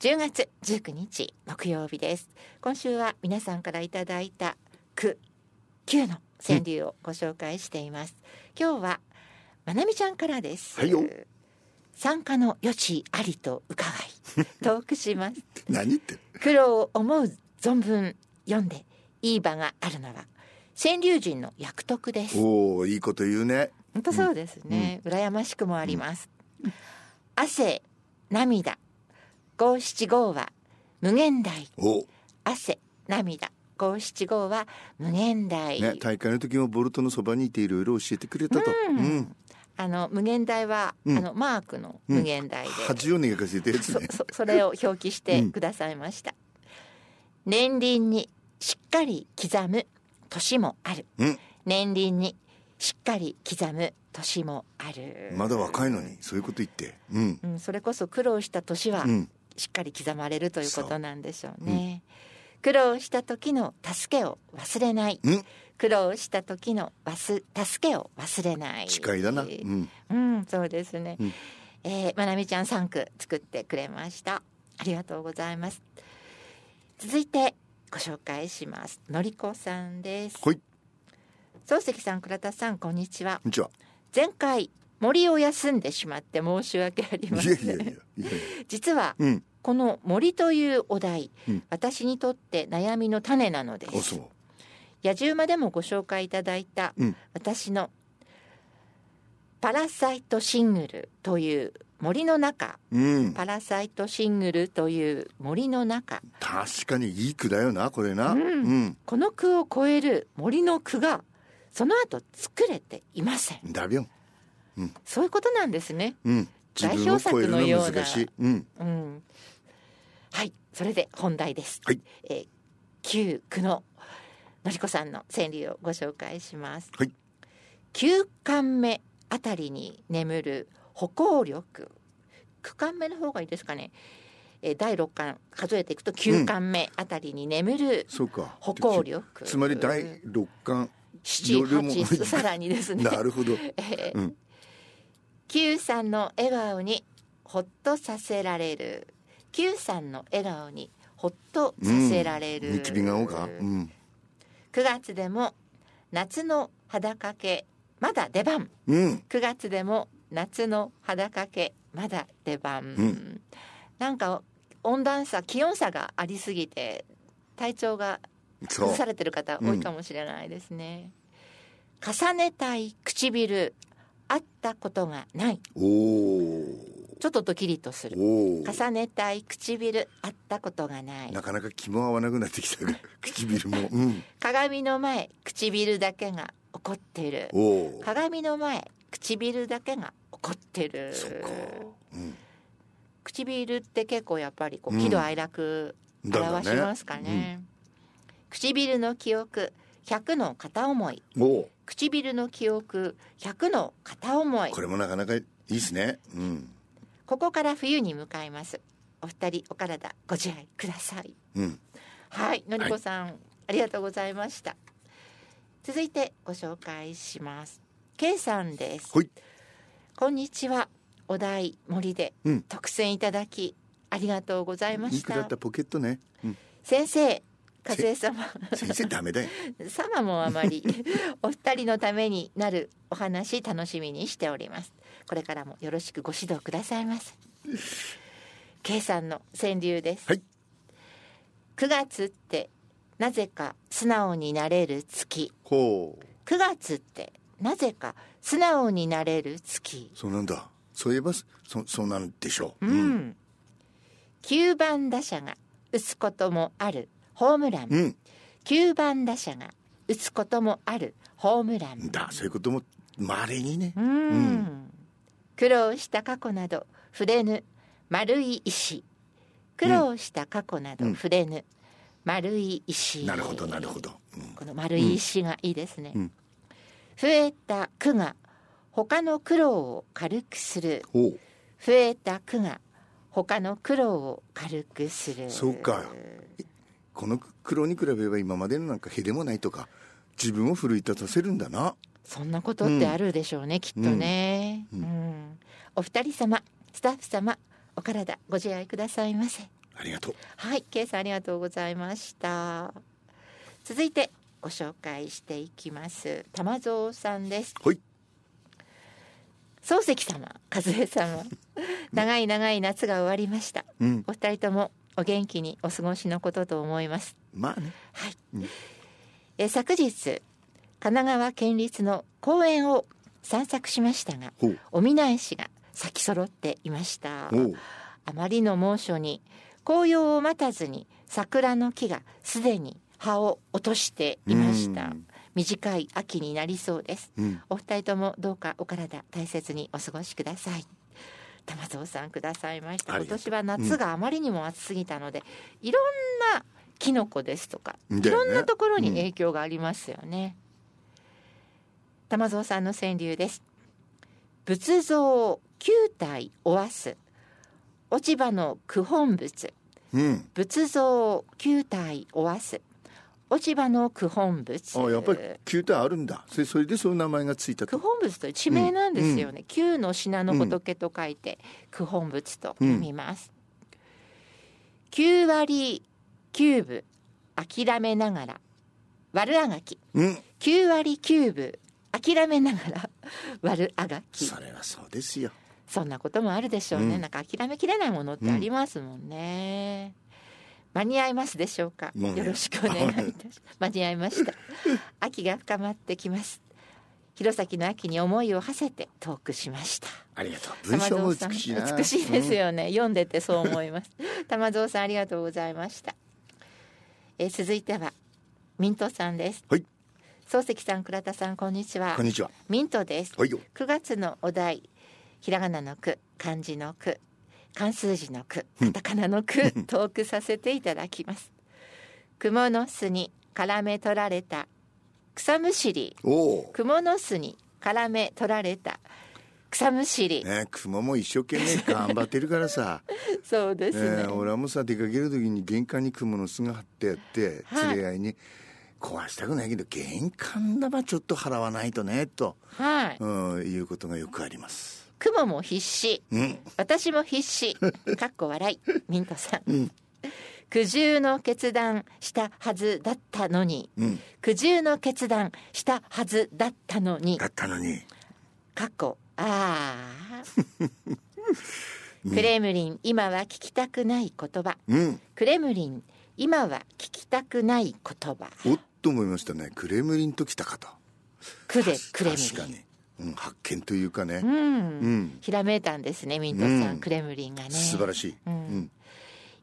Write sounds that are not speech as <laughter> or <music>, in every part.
10月19日木曜日です。今週は皆さんからいただいた句9の川柳をご紹介しています、今日はまなみちゃんからです、はいよ。参加の余地ありと伺い <laughs> トークします。何言って？る苦労を思う存分読んでいい場があるのは川柳人の役得です。おおいいこと言うね。本当そうですね、羨ましくもあります、汗涙五七五は無限大。お。汗涙。五七五は無限大、ね大会の時もボルトのそばにいていろいろ教えてくれたと。うん、あの無限大は、うん。あのマークの無限大で、恥を寝かせたやつそね。そそれを表記してくださいました、年輪にしっかり刻む年もある。うん。年輪にしっかり刻む年もある。まだ若いのにそういうこと言って。うん。うん、それこそ苦労した年はうんしっかり刻まれるということなんでしょうね。苦労した時の助けを忘れない。うん苦労した時のわす助けを忘れない。近いだなうんうん、そうですね。うんえーまなみちゃん3句作ってくれました。ありがとうございます。続いてご紹介します。のりこさんです。ほい漱石さん、倉田さん、こんにちは。こんにちは前回森を休んでしまって申し訳ありません。実はうん。この森というお題、うん。私にとって悩みの種なのです。野獣馬でもご紹介いただいた、うん。私のパラサイトシングルという森の中。うん。パラサイトシングルという森の中。確かにいい句だよなこれな。うん。うん。この句を超える森の句がその後作れていません。だびょんそういうことなんですね。うん。自分を超えるのは難しい。うん。うん。はい。それで本題です、はい。えー旧句ののりこさんの川柳をご紹介します。はい。9巻目あたりに眠る歩行力。9巻目の方がいいですかね、えー第6巻数えていくと9巻目あたりに眠る歩行力、つまり第六巻七八さらにですね。<laughs> なるほど。<laughs> えーうん Q さんの笑顔にほっとさせられる。Q さんの笑顔にほっとさせられる、ニキビ顔か？うん。9月でも夏の肌掛けまだ出番。うん。9月でも夏の肌掛けまだ出番、ん。なんか温暖差気温差がありすぎて体調が崩されてる方多いかもしれないですね、重ねたい唇会ったことがない。おおちょっとドキリとする。重ねたい唇会ったことがない。なかなか気も合わなくなってきたが <laughs> 唇も。うん。鏡の前唇だけが怒ってる。鏡の前唇だけが怒ってる。そっか。うん。唇って結構やっぱりこううん。喜怒哀楽表しますかね。唇の記憶100の片思い。唇の記憶。100の片思い。これもなかなかいいですね。うん。ここから冬に向かいます。お二人お体ご自愛ください。うん。はいのりこさん、ありがとうございました。続いてご紹介します。K さんです。こんにちは。お題森でうん。特選いただきありがとうございまいいした句だったポケットね。うん。先生和江様。先生ダメだよ。様もあまり <laughs> お二人のためになるお話楽しみにしております。これからもよろしくご指導くださいませ K さんの川柳です、はい。9月ってなぜか素直になれる月。ほう。9月ってなぜか素直になれる月。そうなんだ。そういえばそそうなんでしょう。うん、9番打者が打つこともあるホームラン、うん。9番打者が打つこともあるホームラン。だそういうこともまれにね。うん。苦労した過去など触れぬ丸い石。苦労した過去などうん。触れぬ丸い石、なるほどなるほど。うん。この丸い石がいいですね、うん。増えた苦が他の苦労を軽くする。増えた苦が他の苦労を軽くする。そうかこの苦労に比べれば今までのなんかへでもないとか自分を奮い立たせるんだな。そんなことってあるでしょうね、きっとね、ううん。ん。お二人様スタッフ様お体ご自愛くださいませ。はありがとう。はい K さんありがとうございました。続いてご紹介していきます。玉蔵さんです。はい。漱石様和江様。<laughs> 長い長い夏が終わりました。うん。お二人ともお元気にお過ごしのことと思います。まあね。はい、うん。え昨日神奈川県立の公園を散策しましたがおみなえしが咲き揃っていました。あまりの猛暑に紅葉を待たずに桜の木がすでに葉を落としていました。うん。短い秋になりそうです。うん。お二人ともどうかお体大切にお過ごしください玉蔵さんくださいました。今年は夏があまりにも暑すぎたので、いろんなキノコですとかね。ろんなところに影響がありますよね、玉蔵さんの川柳です。仏像九体おわす。落ち葉の九本仏。うん。仏像九体おわす落ち葉の九本仏。あやっぱり球体あるんだ。それそれでそういう名前がついた九と本仏という地名なんですよね、九の品の仏と書いて九本仏と読みます、九割九分諦めながら悪あがき。うん。九割九分諦めながら悪あがき。それはそうですよ。そんなこともあるでしょうね、うん。なんか諦めきれないものってありますもんね、間に合いますでしょうか、よろしくお願いいたします。間に合いました。<laughs> 秋が深まってきます。弘前の秋に思いを馳せてトークしました。ありがとう。文章も美しいな。玉蔵さん美しいですよね、読んでてそう思います。<laughs> 玉蔵さんありがとうございました。えー続いてはミントさんです。はい。漱石さん倉田さんこんにちは。こんにちは。ミントです。はいよ。9月のお題ひらがなの句漢字の句漢数字の句カタカナの句トークさせていただきます。蜘蛛の巣に絡め取られた草むしり。蜘蛛の巣に絡め取られた草むしり、ね雲も一生懸命頑張ってるからさ。<laughs> そうですね。えー、俺はもうさ出かける時に玄関に雲の巣が張ってやってはい。連れ合いに壊したくないけど玄関だばちょっと払わないとねと、はい。うん、いうことがよくあります雲も必死うん。私も必死 <laughs> かっこ笑い。ミントさん、うん。苦渋の決断したはずだったのに。うん。苦渋の決断したはずだったのに。だったのに。かっこああクレムリン今は聞きたくない言葉。うん。クレムリン今は聞きたくない言葉。おっと思いましたね。クレムリンときたかと。クでクレムリン。確かに、うん、発見というかね、うん、うん。ひらめいたんですねミントさん、うん。クレムリンがね。素晴らしい、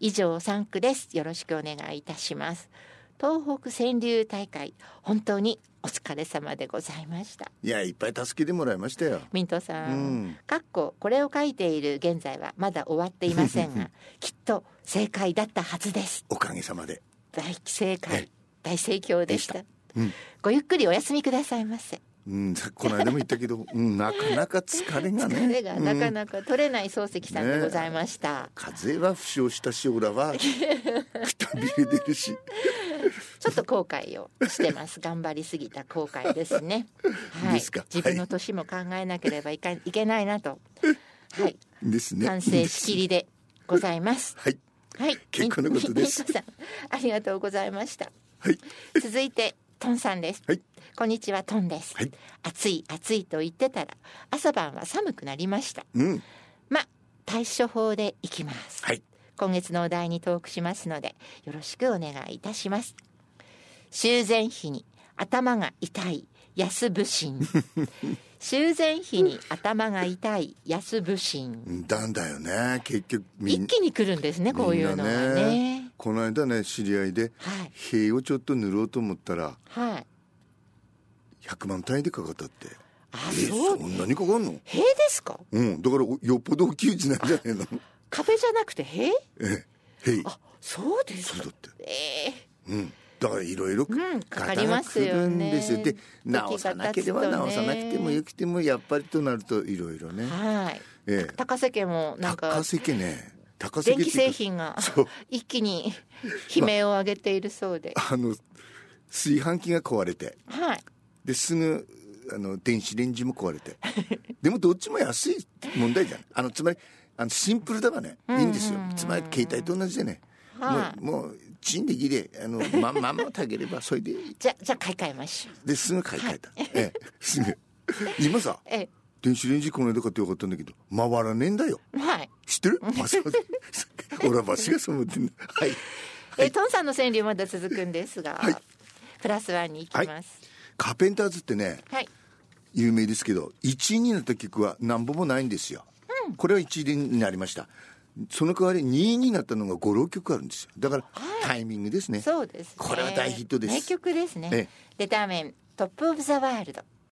以上3区です。よろしくお願いいたします。東北川柳大会本当にお疲れ様でございました。いやいっぱい助けてもらいましたよ。ミントさん、うん。かっここれを書いている現在はまだ終わっていませんが <laughs> きっと正解だったはずです。おかげさまで。大正解、はい大盛況でした。でうん。ごゆっくりお休みくださいませうん、さこの間も言ったけど、うん、なかなか疲れがね。疲れがなかうん。なか取れない漱石さんでございました、風は負傷したしオラは <laughs> くたびれてるし。ちょっと後悔をしてます。頑張りすぎた後悔ですね。<laughs> はい。自分の年も考えなければいかいけないなと。はい。ですね。反省しきりでございます。<laughs> はい。はい。結構なことです。ありがとうございました。はい。続いてトンさんです、はい。こんにちはトンです、はい。暑い暑いと言ってたら朝晩は寒くなりました。うん。まあ対処法でいきます、はい。今月のお題にトークしますのでよろしくお願いいたします。修繕費に頭が痛い安武神。<laughs> 修繕費に頭が痛い安武神。だんだよね。結局一気に来るんですねこういうのはねこの間ね知り合いではい。塀をちょっと塗ろうと思ったらはい。100万単位でかかったって。あえそう。そんなにかかんの？塀ですか？うん。だからよっぽど大きい字なんじゃないの。壁じゃなくて塀？ええ塀。あそうですか。そうだって。ええ。うん。だからいろいろうんかかりますよね。で直さなければ直さなくてもよくてもやっぱりとなるといろいろね。はい。ええ。高瀬家もなんか。高瀬家ね高電気製品が <laughs> 一気に悲鳴を上げているそうで、あの炊飯器が壊れて。はい。ですぐあの電子レンジも壊れて。<laughs> でもどっちも安い問題じゃん。あのつまりあのシンプルだわね。いいんですよ。つまり携帯と同じでね。はい。もうもうチンできれあのままんま炊ければそれでじゃじゃあ買い替えましょう。ですぐ買い替えた、ええすぐ。<laughs> 今さえ電子レンジこの間買ってよかったんだけど回らねえんだよ。はい。知ってる？<laughs> 俺はバシがそう思ってんだはい。えトンさんの川柳まだ続くんですが、はい。プラスワンに行きます。カーペンターズってねはい、有名ですけど1位になった曲は何本もないんですよ、これは1位になりました。その代わり2位になったのが56曲あるんですよ。だからタイミングですね。そうですね。これは大ヒットです。名曲ですね、ええ。レターメントップオブザワールド